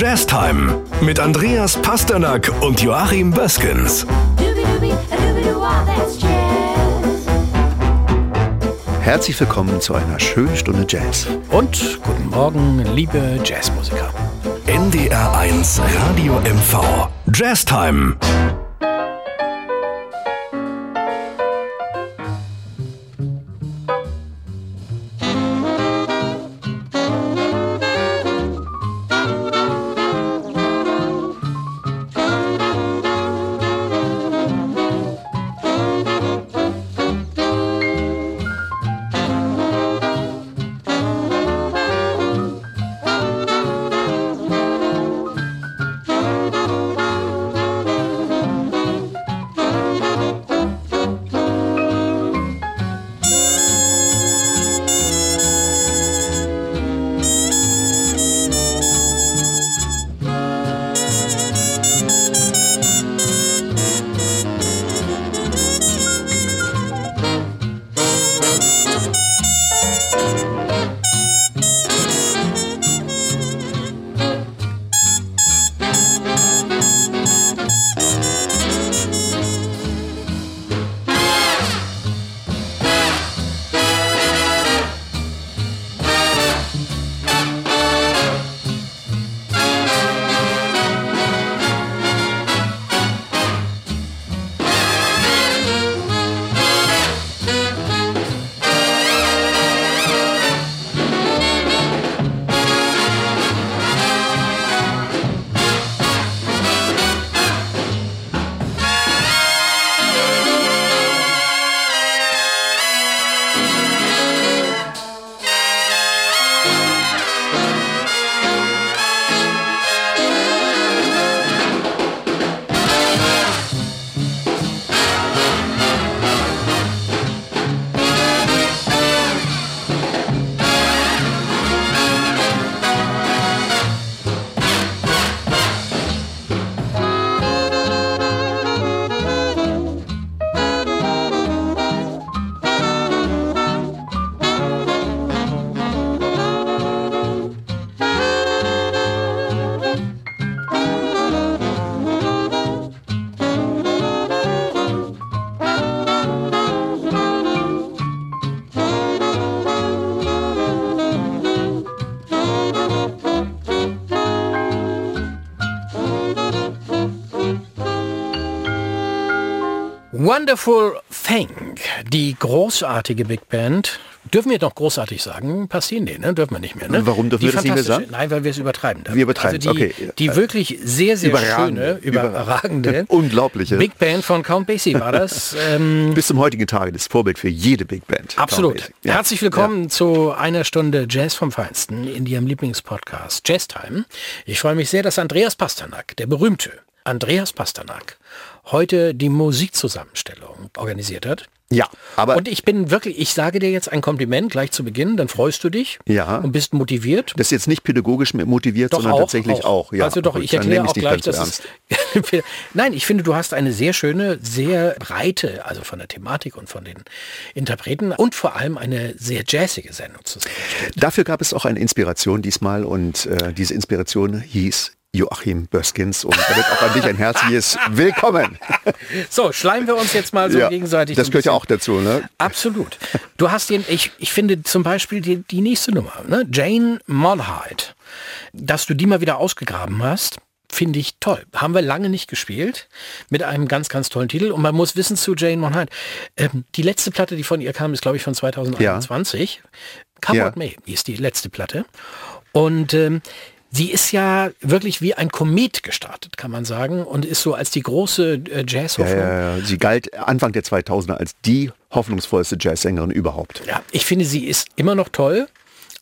Jazztime mit Andreas Pasternack und Joachim Böskens. Herzlich willkommen zu einer schönen Stunde Jazz. Und guten Morgen, liebe Jazzmusiker. NDR 1 Radio MV. Jazztime. Wonderful Thing, die großartige Big Band. Dürfen wir doch großartig sagen? Passieren die, ne? Dürfen wir nicht mehr, ne? Warum dürfen die wir das nicht mehr sagen? Nein, weil wir es übertreiben. Damit. Wir übertreiben also die, okay. Die wirklich sehr, sehr Überragende. schöne, überragende, unglaubliche Big Band von Count Basie war das. Ähm, Bis zum heutigen Tage das Vorbild für jede Big Band. Absolut. Ja. Herzlich willkommen ja. zu einer Stunde Jazz vom Feinsten in Ihrem Lieblingspodcast Jazz Time. Ich freue mich sehr, dass Andreas Pasternak, der berühmte Andreas Pasternak, heute die Musikzusammenstellung organisiert hat. Ja, aber und ich bin wirklich, ich sage dir jetzt ein Kompliment gleich zu Beginn, dann freust du dich ja. und bist motiviert. Das ist jetzt nicht pädagogisch motiviert, doch sondern auch, tatsächlich auch. auch. Ja. Also doch, ich erkläre auch gleich, dass es Nein, ich finde, du hast eine sehr schöne, sehr breite, also von der Thematik und von den Interpreten und vor allem eine sehr jazzige Sendung zusammengestellt. Dafür gab es auch eine Inspiration diesmal und äh, diese Inspiration hieß Joachim Böskins und damit auch an dich ein herzliches Willkommen. So, schleimen wir uns jetzt mal so ja, gegenseitig. Das gehört ja auch dazu, ne? Absolut. Du hast den, ich, ich finde zum Beispiel die, die nächste Nummer, ne? Jane Monheit, dass du die mal wieder ausgegraben hast. Finde ich toll. Haben wir lange nicht gespielt. Mit einem ganz, ganz tollen Titel. Und man muss wissen zu Jane Monheit. Ähm, die letzte Platte, die von ihr kam, ist, glaube ich, von 2021. Ja. Come ja. What May ist die letzte Platte. Und ähm, Sie ist ja wirklich wie ein Komet gestartet, kann man sagen, und ist so als die große äh, Jazzhoffnung. Ja, ja. Sie galt Anfang der 2000er als die hoffnungsvollste Jazzsängerin überhaupt. Ja, ich finde, sie ist immer noch toll.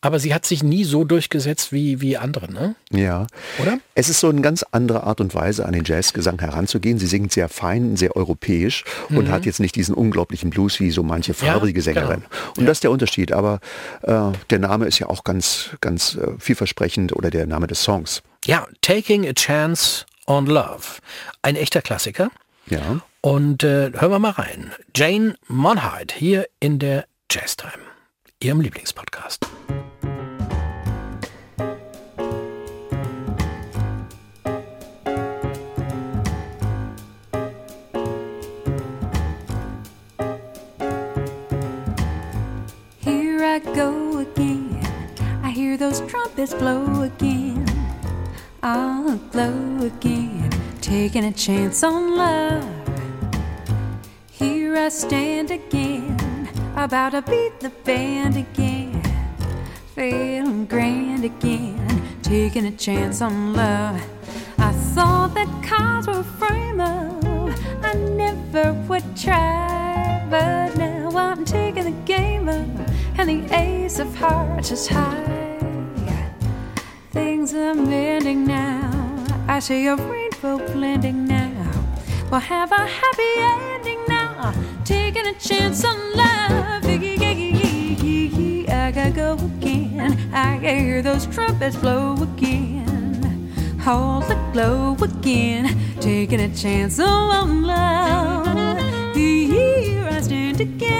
Aber sie hat sich nie so durchgesetzt wie, wie andere, ne? Ja. Oder? Es ist so eine ganz andere Art und Weise, an den Jazzgesang heranzugehen. Sie singt sehr fein, sehr europäisch mhm. und hat jetzt nicht diesen unglaublichen Blues wie so manche farbrige ja, Sängerin. Genau. Und ja. das ist der Unterschied. Aber äh, der Name ist ja auch ganz, ganz äh, vielversprechend oder der Name des Songs. Ja, Taking a Chance on Love. Ein echter Klassiker. Ja. Und äh, hören wir mal rein. Jane Monheit hier in der Jazztime. Ihrem Lieblingspodcast. Trumpets blow again. I'll blow again, taking a chance on love. Here I stand again, about to beat the band again. Feeling grand again, taking a chance on love. I thought that cards were frame up, I never would try, but now I'm taking the game up, and the ace of hearts is high. Things are mending now. I see a rainbow blending now. We'll have a happy ending now. Taking a chance on love. I gotta go again. I hear those trumpets blow again. Hold the glow again. Taking a chance on love. Here I stand again.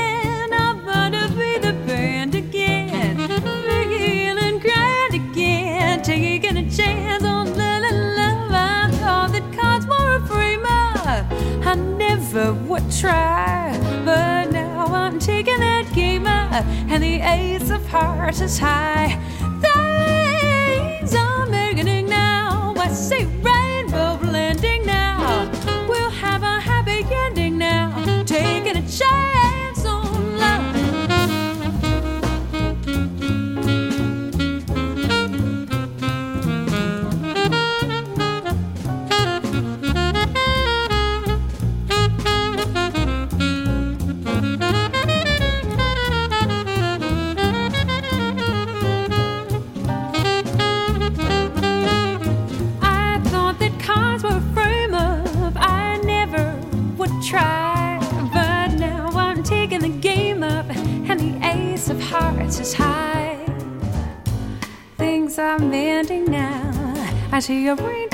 And the ace of hearts is high.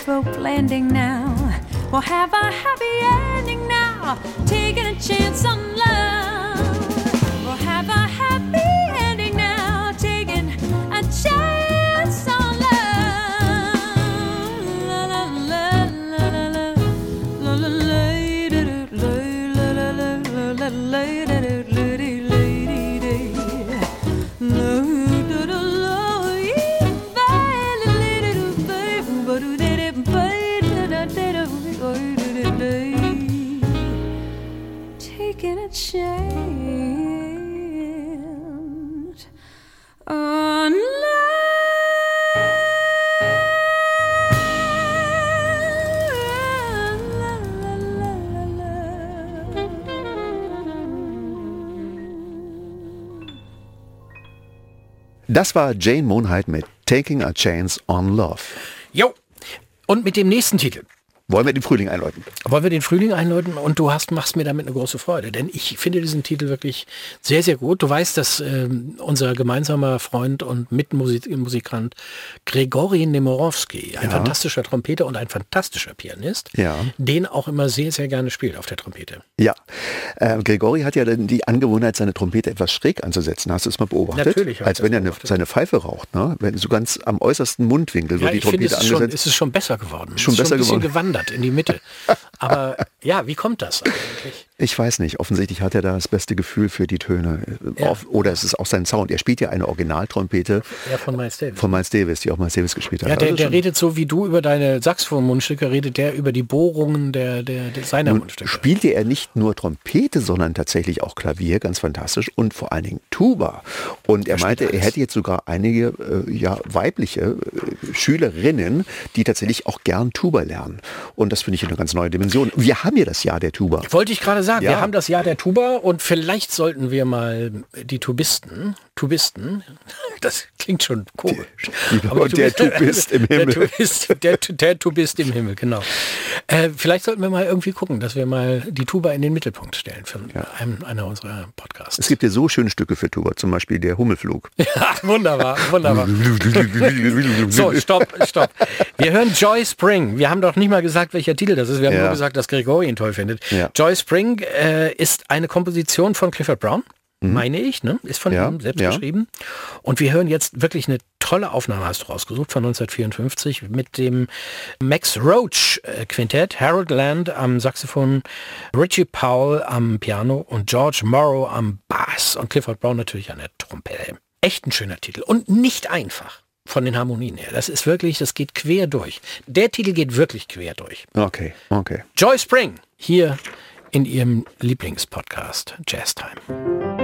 folk landing now We'll have a happy end. Das war Jane Monheit mit Taking a Chance on Love. Jo. Und mit dem nächsten Titel. Wollen wir den Frühling einläuten? Wollen wir den Frühling einläuten und du hast, machst mir damit eine große Freude, denn ich finde diesen Titel wirklich sehr, sehr gut. Du weißt, dass ähm, unser gemeinsamer Freund und Mitmusikant Grigori Nemorowski, ein Ja. fantastischer Trompeter und ein fantastischer Pianist, Ja. den auch immer sehr, sehr gerne spielt auf der Trompete. Ja. Äh, Gregori hat ja dann die Angewohnheit, seine Trompete etwas schräg anzusetzen. Hast du es mal beobachtet? Natürlich Als wenn er eine, seine Pfeife raucht. Ne? Wenn so ganz am äußersten Mundwinkel wird die ich finde, Trompete es ist, schon, angesetzt. es ist schon besser geworden. Schon es ist besser ein bisschen geworden. gewandert in die Mitte. Aber ja, wie kommt das eigentlich? Ich weiß nicht. Offensichtlich hat er da das beste Gefühl für die Töne. Ja. Oder es ist auch sein Sound. Er spielt ja eine Originaltrompete Ja, von Miles Davis. von Miles Davis, die auch Miles Davis gespielt hat. Ja, der, Also der redet so wie du über deine Saxophon-Mundstücke, redet der über die Bohrungen der, der, der seiner Nun Mundstücke. spielte er nicht nur Trompete, sondern tatsächlich auch Klavier, ganz fantastisch, und vor allen Dingen Tuba. Und er meinte, er hätte jetzt sogar einige äh, ja, weibliche äh, Schülerinnen, die tatsächlich auch gern Tuba lernen. Und das finde ich eine ganz neue Dimension. Wir haben ja das Jahr der Tuba. Wollte ich gerade sagen, Ja. wir haben das Jahr der Tuba und vielleicht sollten wir mal die Tubisten, Tubisten, das klingt schon komisch. Die- der Tubist im Himmel. Der Tubist, der, der Tubist im Himmel, genau. Äh, vielleicht sollten wir mal irgendwie gucken, dass wir mal die Tuba in den Mittelpunkt stellen für einen, einer unserer Podcasts. Es gibt ja so schöne Stücke für Tuba, zum Beispiel der Hummelflug. Ja, wunderbar, wunderbar. So, stopp, stopp. Wir hören Joy Spring. Wir haben doch nicht mal gesagt, welcher Titel das ist. Wir haben Ja. nur gesagt, dass Gregori ihn toll findet. Ja. Joy Spring äh, ist eine Komposition von Clifford Brown, meine ich, ne? Ist von Mhm. Ja, ihm selbst ja. geschrieben. Und wir hören jetzt wirklich eine tolle Aufnahme, hast du rausgesucht, von 1954 mit dem Max Roach äh, Quintett, Harold Land am Saxophon, Richie Powell am Piano und George Morrow am Bass und Clifford Brown natürlich an der Trompete. Echt ein schöner Titel und nicht einfach. von den Harmonien her. Das ist wirklich, das geht quer durch. Der Titel geht wirklich quer durch. Okay, okay. Joy Spring hier in ihrem Lieblingspodcast Jazz Time.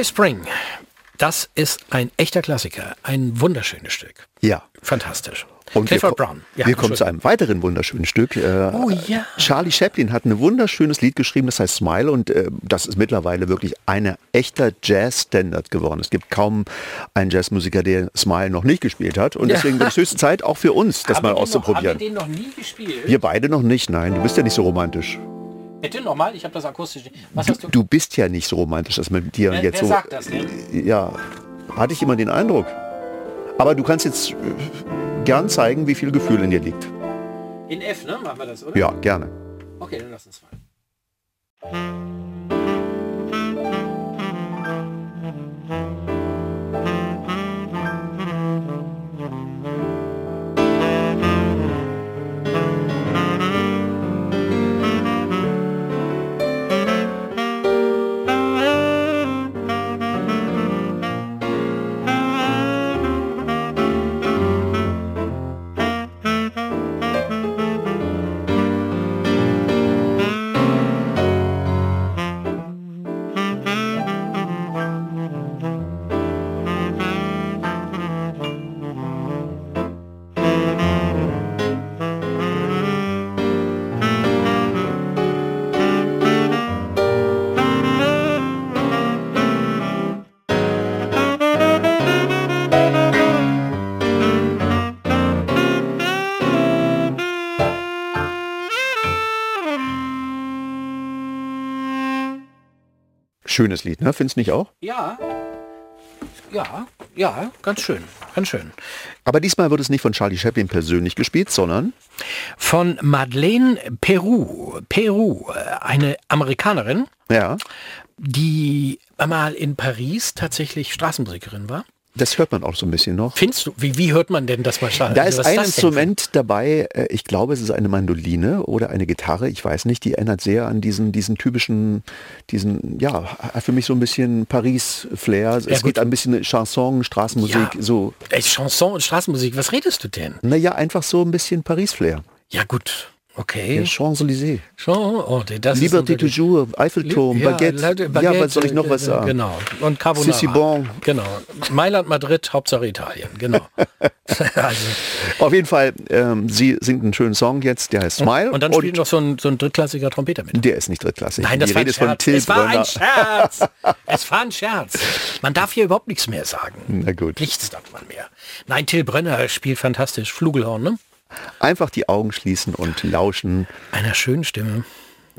Joy Spring. Das ist ein echter Klassiker. Ein wunderschönes Stück. Ja. Fantastisch. Und Clifford wir, Brown. Ja, wir kommen zu einem weiteren wunderschönen Stück. Äh, Oh ja. Charlie Chaplin hat ein wunderschönes Lied geschrieben, das heißt Smile und äh, das ist mittlerweile wirklich eine echter Jazz-Standard geworden. Es gibt kaum einen Jazzmusiker, der Smile noch nicht gespielt hat und Ja. deswegen wird es höchste Zeit auch für uns, das Haben mal auszuprobieren. Noch, haben wir den noch nie gespielt? wir beide noch nicht, nein, du bist ja nicht so romantisch. Bitte nochmal, ich habe das akustisch. Was hast du? Du bist ja nicht so romantisch, dass man mit dir wer jetzt wer so... sagt das denn? Ja, hatte ich immer den Eindruck. Aber du kannst jetzt äh, gern zeigen, wie viel Gefühl in dir liegt. In F, ne? Machen wir das, oder? Ja, gerne. Okay, dann lass uns mal. Schönes Lied, ne? Findest du nicht auch? Ja. Ja, ja, ganz schön, ganz schön. Aber diesmal wird es nicht von Charlie Chaplin persönlich gespielt, sondern Von Madeleine Peru. Peru, äh, eine Amerikanerin, ja, die mal in Paris tatsächlich Straßenmusikerin war. Das hört man auch so ein bisschen noch. Findest du, wie, wie hört man denn das mal? Da ist ein Instrument dabei, äh, ich glaube, es ist eine Mandoline oder eine Gitarre, ich weiß nicht, die erinnert sehr an diesen, diesen typischen, diesen, ja, hat für mich so ein bisschen Paris-Flair. es gut. geht ein bisschen Chanson, Straßenmusik, Ja. so, Ey, Chanson und Straßenmusik, was redest du denn? naja, einfach so ein bisschen Paris-Flair. Ja gut, Ja, okay. Champs-Élysées. Schon, oh, das Liberté toujours, Eiffelturm, Ja, Baguette. Leute, Ja, Baguette, was soll ich noch äh, was sagen? Genau. Und Carbonara. Sissi bon. Genau. Mailand, Madrid, Hauptsache Italien. Genau. also, Auf jeden Fall, ähm, sie singt einen schönen Song jetzt, der heißt Smile. und dann spielt noch so ein, so ein drittklassiger Trompeter mit. der ist nicht drittklassig. Nein, das Die war Rede ein von Scherz. Es war ein. Scherz. Es war ein Scherz. Man darf hier überhaupt nichts mehr sagen. Na gut. Nichts darf man mehr. Nein, Till Brönner spielt fantastisch. Flugelhorn, ne? Einfach die Augen schließen und lauschen. Einer schönen Stimme.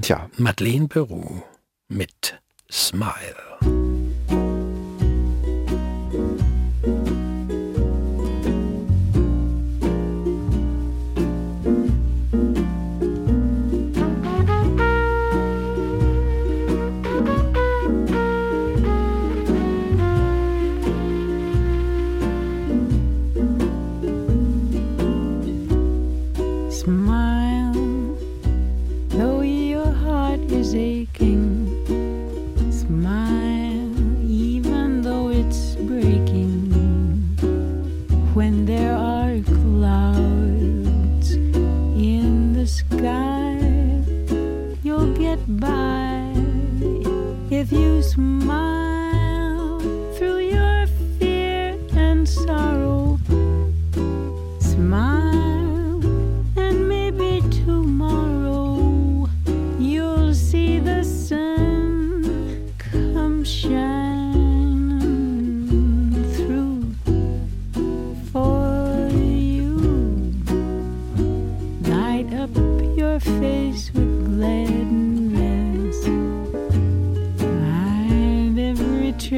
Tja, Madeleine Peru mit Smile. Smile,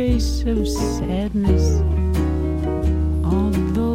trace of sadness. Although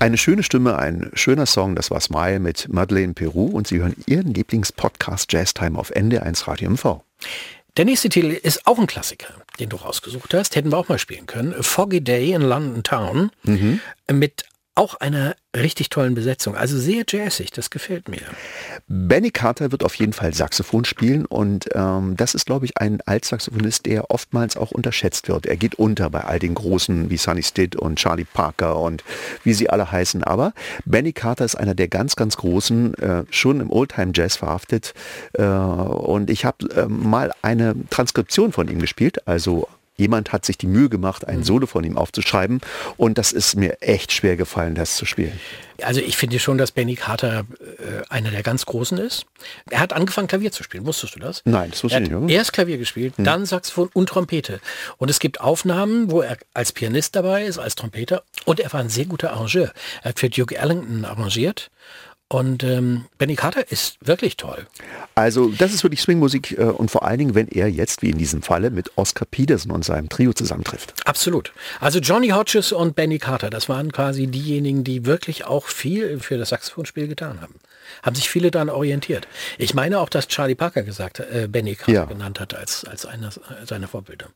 Eine schöne Stimme, ein schöner Song, das war Smile mit Madeleine Peru und Sie hören Ihren Lieblingspodcast Jazz Time auf ND1 Radio MV. Der nächste Titel ist auch ein Klassiker, den du rausgesucht hast. Hätten wir auch mal spielen können. Foggy Day in London Town mit auch einer richtig tollen Besetzung. Also sehr jazzig, das gefällt mir. Benny Carter wird auf jeden Fall Saxophon spielen und ähm, das ist, glaube ich, ein Altsaxophonist, der oftmals auch unterschätzt wird. Er geht unter bei all den Großen wie Sonny Stitt und Charlie Parker und wie sie alle heißen. Aber Benny Carter ist einer der ganz, ganz Großen, äh, schon im Oldtime Jazz verhaftet. Äh, und ich habe äh, mal eine Transkription von ihm gespielt, also Jemand hat sich die Mühe gemacht, ein Solo von ihm aufzuschreiben und das ist mir echt schwer gefallen, das zu spielen. Also ich finde schon, dass Benny Carter äh, einer der ganz Großen ist. Er hat angefangen Klavier zu spielen, wusstest du das? Nein, das wusste ich nicht. erst Klavier gespielt, dann Saxophon und Trompete. Und es gibt Aufnahmen, wo er als Pianist dabei ist, als Trompeter. Und er war ein sehr guter Arrangeur. Er hat für Duke Ellington arrangiert. Und ähm, Benny Carter ist wirklich toll. Also das ist wirklich Swingmusik äh, und vor allen Dingen, wenn er jetzt, wie in diesem Falle, mit Oscar Peterson und seinem Trio zusammentrifft. Absolut. Also Johnny Hodges und Benny Carter, das waren quasi diejenigen, die wirklich auch viel für das Saxophonspiel getan haben. Haben sich viele daran orientiert. Ich meine auch, dass Charlie Parker gesagt äh, Benny Carter Ja. genannt hat als, als einer seiner Vorbilder.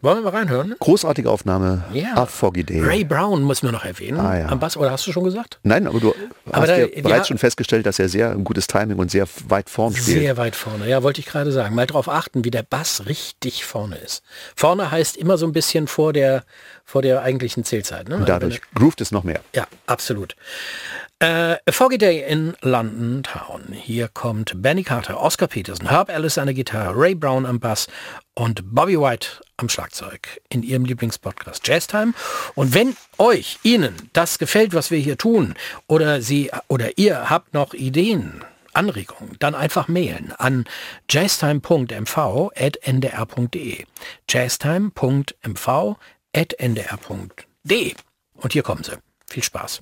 Wollen wir mal reinhören? Großartige Aufnahme, Ja. A Foggy Day. Ray Brown müssen wir noch erwähnen. Ah, ja. Am Bass, oder hast du schon gesagt? Nein, aber du Aber hast da- ja ja- bereits schon festgestellt, dass er sehr ein gutes Timing und sehr weit vorn spielt. Sehr weit vorne. Ja, wollte ich gerade sagen. Mal drauf achten, wie der Bass richtig vorne ist. Vorne heißt immer so ein bisschen vor der, vor der eigentlichen Zählzeit. Ne? Also Und dadurch groovt es noch mehr. Ja, absolut. Äh, A Foggy Day in London Town. Hier kommt Benny Carter, Oscar Peterson, Herb Ellis an der Gitarre, Ray Brown am Bass und Bobby White am Schlagzeug in ihrem Lieblingspodcast Jazz Time. Und wenn euch, Ihnen das gefällt, was wir hier tun, oder Sie oder ihr habt noch Ideen, Anregungen, dann einfach mailen an jazztime.mv.ndr.de. jazztime.mv.ndr.de. Und hier kommen sie. Viel Spaß.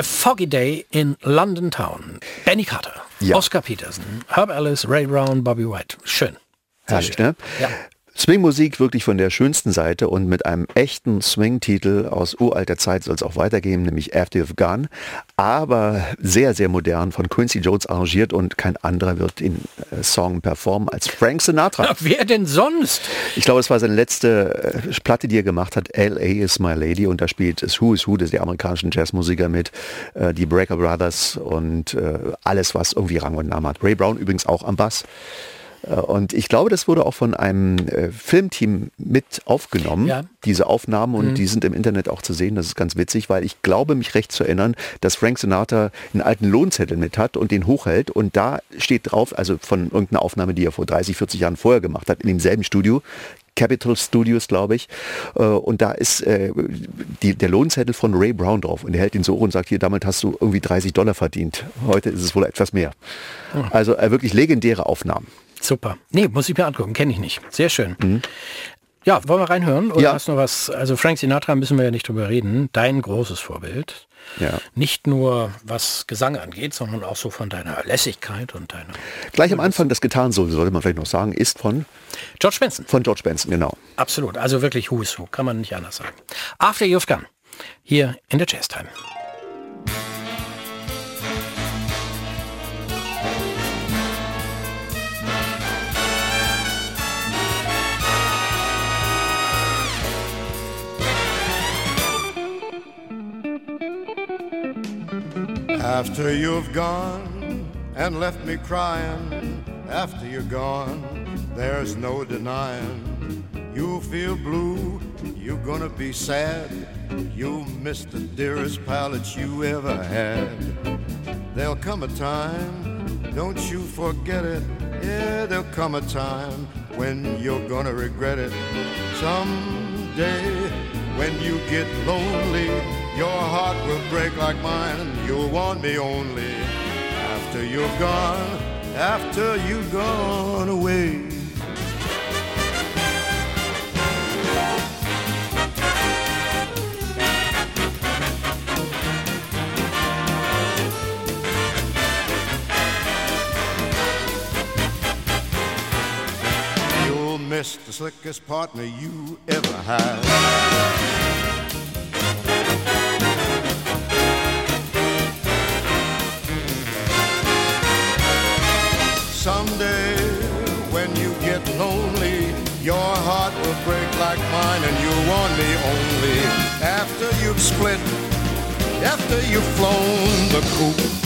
A Foggy Day in London Town. Benny Carter, Ja. Oscar Peterson, Herb Ellis, Ray Brown, Bobby White. Schön. Herrlich, ne? Ja. Swing-Musik wirklich von der schönsten Seite und mit einem echten Swing-Titel aus uralter Zeit soll es auch weitergehen, nämlich After You've Gone. Aber sehr, sehr modern von Quincy Jones arrangiert und kein anderer wird den äh, Song performen als Frank Sinatra. Na, wer denn sonst? Ich glaube, es war seine letzte äh, Platte, die er gemacht hat. L.A. is My Lady und da spielt es Who is Who, das der amerikanischen Jazzmusiker mit, äh, die Breaker Brothers und alles, was irgendwie Rang und Namen hat. Ray Brown übrigens auch am Bass. Äh, Und ich glaube, das wurde auch von einem äh, Filmteam mit aufgenommen, Ja. diese Aufnahmen, und die sind im Internet auch zu sehen. Das ist ganz witzig, weil ich glaube, mich recht zu erinnern, dass Frank Sinatra einen alten Lohnzettel mit hat und den hochhält. Und da steht drauf, also von irgendeiner Aufnahme, die er vor 30, 40 Jahren vorher gemacht hat, in demselben Studio, Capitol Studios, glaube ich. Äh, Und da ist äh, die, der Lohnzettel von Ray Brown drauf. Und er hält ihn so und sagt, hier, damit hast du irgendwie 30 Dollar verdient. Heute ist es wohl etwas mehr. Also äh, wirklich legendäre Aufnahmen. Super. Nee, muss ich mir angucken, kenne ich nicht. Sehr schön. Ja, wollen wir reinhören? Oder Ja. hast du noch was? Also Frank Sinatra müssen wir ja nicht drüber reden. Dein großes Vorbild. Ja. Nicht nur was Gesang angeht, sondern auch so von deiner Lässigkeit und deiner... Gleich am Anfang das Gitarrensolo, sollte man vielleicht noch sagen, ist von, George Benson. von George Benson, genau. Absolut. Also wirklich Who is Who. Kann man nicht anders sagen. After You've Gone. Hier in der Jazz Time. After you've gone and left me crying, after you're gone, there's no denying. You'll feel blue, you're gonna be sad. You'll miss the dearest that you ever had. There'll come a time, don't you forget it. Yeah, there'll come a time when you're gonna regret it. Someday, when you get lonely, your heart will break like mine. You'll want me only after you've gone, after you've gone away. You'll miss the slickest partner you ever had. Someday, when you get lonely, your heart will break like mine, and you'll want me only after you've split, after you've flown the coop.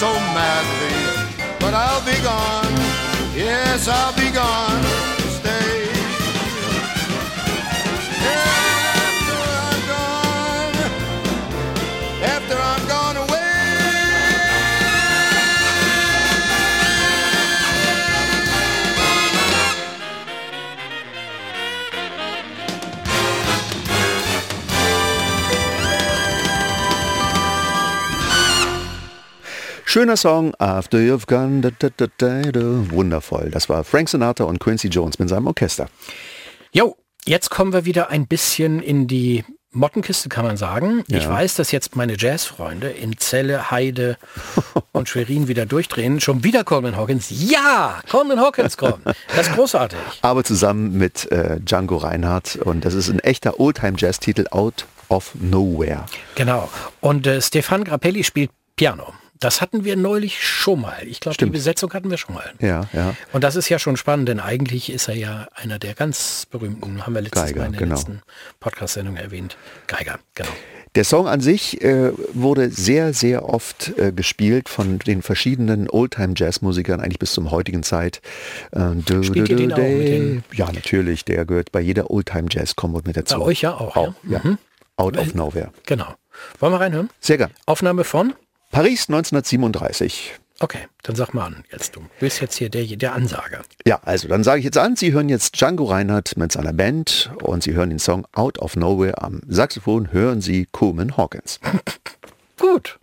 So madly. But I'll be gone, yes, I'll be gone. Schöner Song, After You've Gone, da, da, da, wundervoll. Das war Frank Sinatra und Quincy Jones mit seinem Orchester. Jo, jetzt kommen wir wieder ein bisschen in die Mottenkiste kann man sagen. Ich Ja. weiß, dass jetzt meine Jazzfreunde in Celle, Heide und Schwerin wieder durchdrehen. Schon wieder Coleman Hawkins. Ja, Coleman Hawkins kommt. Das ist großartig. Aber zusammen mit äh, Django Reinhardt und das ist ein echter Oldtime-Jazz-Titel Out of Nowhere. Genau. Und äh, Stefan Grappelli spielt Piano. Das hatten wir neulich schon mal. Ich glaube, die. Besetzung hatten wir schon mal. Ja, ja. Und das ist ja schon spannend, denn eigentlich ist er ja einer der ganz berühmten, haben wir letztes Geiger, Mal in der genau. letzten Podcast-Sendung erwähnt. Geiger, genau. Der Song an sich äh, wurde sehr, sehr oft äh, gespielt von den verschiedenen Oldtime-Jazz-Musikern, eigentlich bis zum heutigen Zeit. Äh, du, Spielt ihr den auch mit den- Ja, natürlich. Der gehört bei jeder Oldtime-Jazz-Combo mit dazu. Bei euch ja auch, ja? ja. Mhm. Out of Nowhere. Genau. Wollen wir reinhören? Sehr gern. Aufnahme von? Paris 1937. Okay, dann sag mal an jetzt. Du bist jetzt hier der, der Ansager. Ja, also dann sage ich jetzt an, Sie hören jetzt Django Reinhardt mit seiner Band und Sie hören den Song Out of Nowhere am Saxophon, hören Sie Coleman Hawkins. Gut.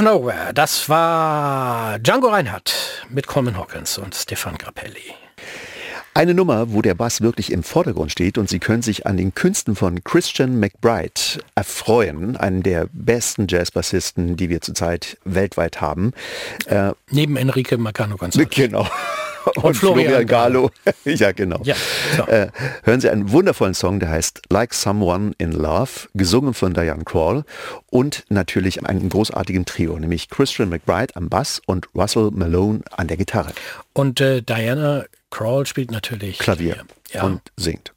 Of Nowhere, das war Django Reinhardt mit Coleman Hawkins und Stefan Grappelli. Eine Nummer, wo der Bass wirklich im Vordergrund steht und Sie können sich an den Künsten von Christian McBride erfreuen, einen der besten Jazzbassisten, die wir zurzeit weltweit haben. Äh, Neben Enrique Macano González. genau. Und, Florian Florian Gallo. ja, genau. Ja, so. äh, hören Sie einen wundervollen Song, der heißt Like Someone in Love, gesungen von Diane Krall und natürlich einen großartigen Trio, nämlich Christian McBride am Bass und Russell Malone an der Gitarre. Und äh, Diana Krall spielt natürlich Klavier Ja. und singt.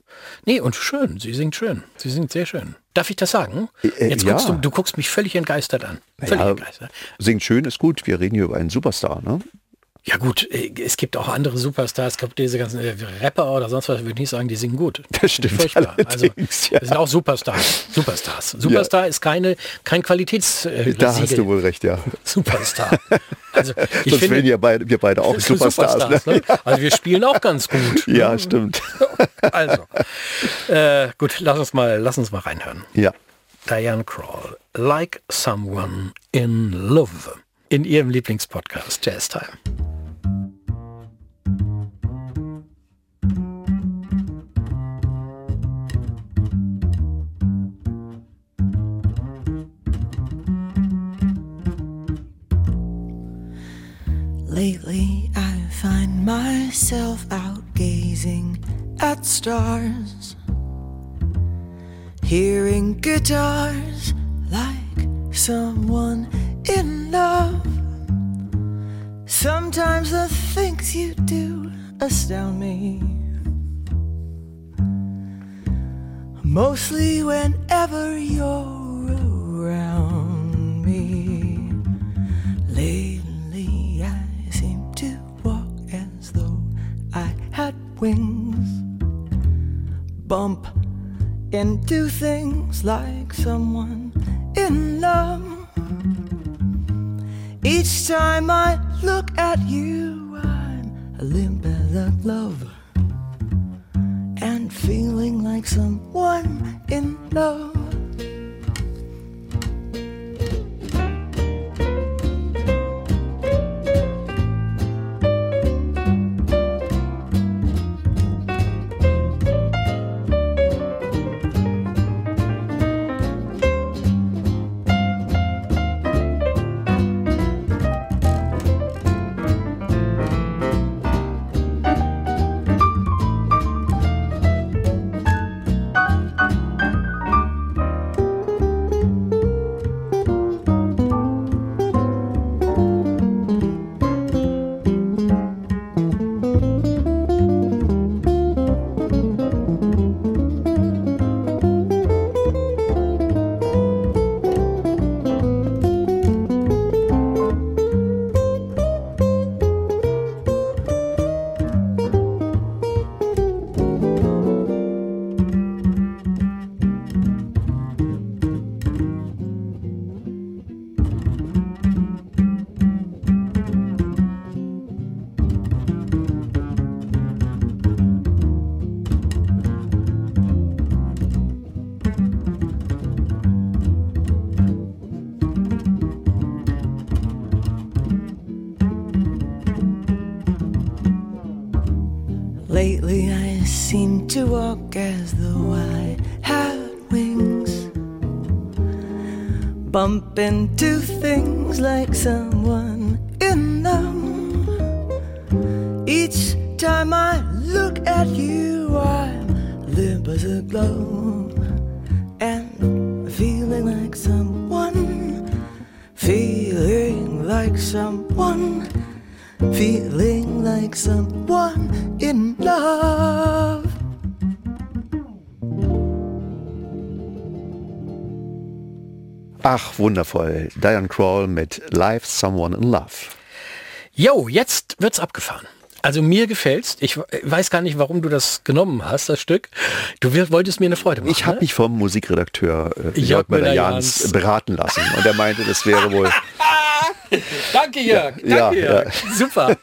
Nee, und schön. Sie singt schön. Sie singt sehr schön. Darf ich das sagen? Äh, Jetzt ja. guckst du, du guckst mich völlig entgeistert an. Völlig Ja, entgeistert. singt schön, ist gut. Wir reden hier über einen Superstar, ne? Ja gut, äh, es gibt auch andere Superstars, es gibt diese ganzen äh, Rapper oder sonst was, würde ich nicht sagen, die singen gut. Das stimmt Furchtbar. Also, ja. das sind auch Superstars. Superstars. Superstar ist keine, kein Qualitäts... Äh, Da hast Siegel. du wohl recht, ja. Superstar. Also ich Sonst finde, ja beide, wir beide auch Superstars. ne? ne? Also wir spielen auch ganz gut. Ja, stimmt. Also, äh, gut, lass uns mal, lass uns mal reinhören. Ja. Diane Kroll, Like Someone in Love, in ihrem Lieblingspodcast Jazz Time. Lately, I find myself out gazing at stars, hearing guitars like someone in love. Sometimes the things you do astound me. Mostly whenever you're around me. Bump into things like someone in love. Each time I look at you, I'm limp as a glove and feeling like someone in love. To walk as though I had wings. Bump into things like someone in them. Each time I look at you, I'm limp as a glove and feeling like someone, feeling like someone, feeling like someone Ach, wundervoll. Diane Kroll mit Life Someone in Love. Jo, jetzt wird's abgefahren. Also mir gefällt's. Ich weiß gar nicht, warum du das genommen hast, das Stück. Du wolltest mir eine Freude machen. Ich habe ne? mich vom Musikredakteur äh, Jörg Müller-Jans. Beraten lassen. Und er meinte, das wäre wohl... Danke, Jörg. Danke, Ja, Jörg. Super.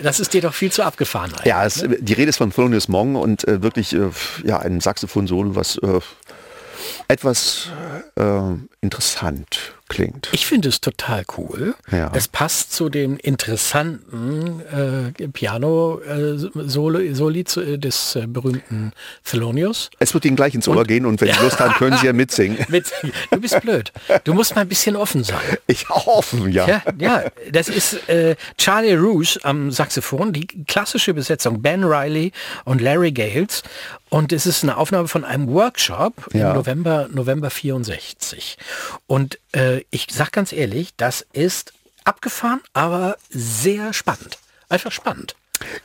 Das ist dir doch viel zu abgefahren. Ja, es, die Rede ist von Thelonious Monk und äh, wirklich äh, ja, ein Saxophon-Solo, was äh, etwas äh, interessant klingt. Ich finde es total cool. Ja. Es passt zu dem interessanten äh, Piano-Soli Soli zu- äh, des äh, berühmten Thelonious. Es wird Ihnen gleich ins Ohr gehen und wenn Sie Lust haben, können Sie ja mitsingen. Mit, du bist blöd. Du musst mal ein bisschen offen sein. Ich offen, ja. Ja, ja, das ist äh, Charlie Rouge am Saxophon, die klassische Besetzung, Ben Riley und Larry Gales. Und es ist eine Aufnahme von einem Workshop Ja. im November, November 64. Und äh, ich sag ganz ehrlich, das ist abgefahren, aber sehr spannend. Einfach spannend.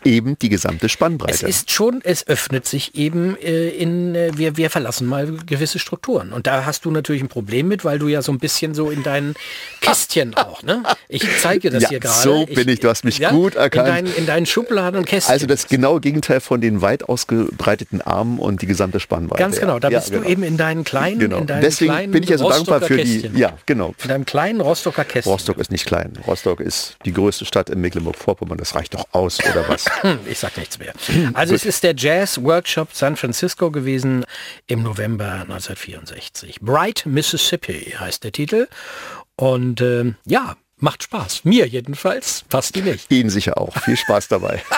Eben die gesamte Es Spannbreite. ist schon, es öffnet sich eben äh, in, äh, wir, wir verlassen mal gewisse Strukturen. Und da hast du natürlich ein Problem mit, weil du ja so ein bisschen so in deinen Kästchen auch, ne? Ich zeige das Ja, hier gerade. so bin ich, du hast mich gut erkannt. In deinen, in deinen Schubladen und Kästchen. also das genaue Gegenteil von den weit ausgebreiteten Armen und die gesamte Spannbreite. Ganz genau, da Ja, bist genau. du eben in deinen kleinen, Genau. in deinen Deswegen kleinen bin ich ja so dankbar für die. Kästchen. Ja, genau. In deinem kleinen Rostocker Kästchen. Rostock ist nicht klein. Rostock ist die größte Stadt in Mecklenburg-Vorpommern. Das reicht doch aus, oder Hm, Ich sag nichts mehr. Also es ist der Jazz Workshop San Francisco gewesen im November 1964. Bright Mississippi heißt der Titel. Und ähm, ja, macht Spaß. Mir jedenfalls. Passt die nicht. Ihnen sicher auch. Viel Spaß dabei.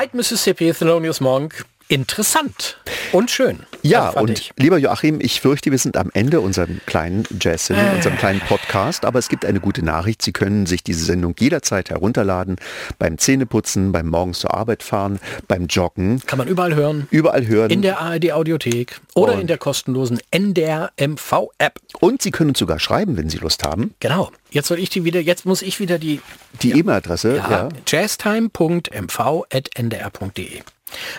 Bright Mississippi, Thelonious Monk. Interessant und schön. Ja, und ich. lieber Joachim, ich fürchte, wir sind am Ende unserer kleinen Jazz, unserem kleinen Podcast, aber es gibt eine gute Nachricht. Sie können sich diese Sendung jederzeit herunterladen, beim Zähneputzen, beim Morgens zur Arbeit fahren, beim Joggen, Kann man überall hören. überall hören. In der ARD Audiothek oder Und- in der kostenlosen NDR MV App. und Sie können uns sogar schreiben, wenn Sie Lust haben. Genau. Jetzt soll ich die wieder, jetzt muss ich wieder die Die E-Mail-Adresse, ja, ja. jazztime.mv.ndr.de.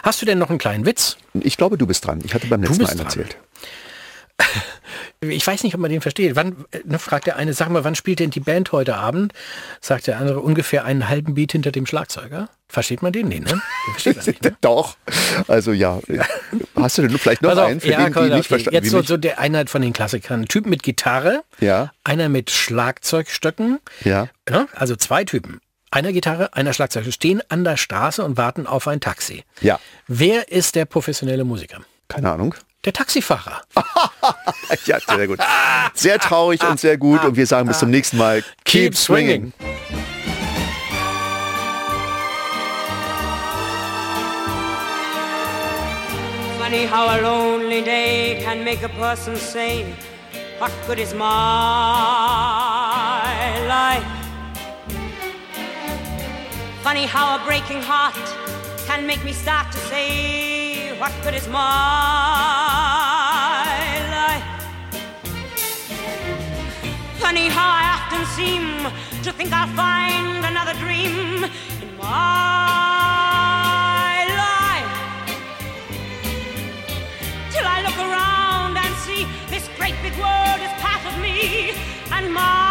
Hast du denn noch einen kleinen Witz? Ich glaube, du bist dran. Ich hatte beim letzten Mal einen dran. erzählt. Ich weiß nicht, ob man den versteht. Wann, ne, fragt der eine, sag mal, wann spielt denn die Band heute Abend? Sagt der andere, ungefähr einen halben Beat hinter dem Schlagzeuger. Versteht man den? Nee, ne? Den versteht man nicht, ne? Doch. Also ja. Hast du denn vielleicht noch auf, einen, für ja, den komm, die nicht okay. verstanden Jetzt so, so der einer von den Klassikern. Typ mit Gitarre, Ja. einer mit Schlagzeugstöcken. Ja. Ja, also zwei Typen. Einer Gitarre, einer Schlagzeug stehen an der Straße und warten auf ein Taxi. Ja. Wer ist der professionelle Musiker? Keine Ahnung. Der Taxifahrer. Ja, sehr gut. Sehr traurig und sehr gut. Und wir sagen bis zum nächsten Mal. Keep swinging. Funny how a lonely day can make a person say, What good is my Funny how a breaking heart can make me start to say, What good is my life? Funny how I often seem to think I'll find another dream in my life. Till I look around and see this great big world is part of me and my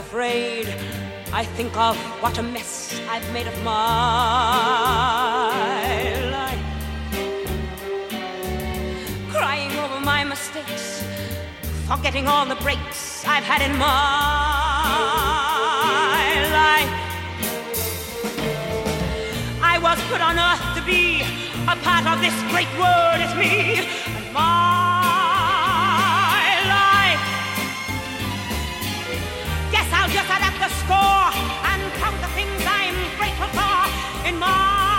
afraid, I think of what a mess I've made of my life. Crying over my mistakes, forgetting all the breaks I've had in my life. I was put on earth to be a part of this great world as me, and my just add up the score and count the things I'm grateful for. In my